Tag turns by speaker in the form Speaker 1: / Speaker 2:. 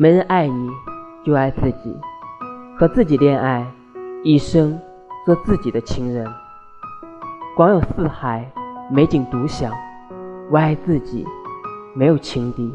Speaker 1: 没人爱你，就爱自己，和自己恋爱，一生做自己的情人。广有四海，美景独享，我爱自己，没有情敌。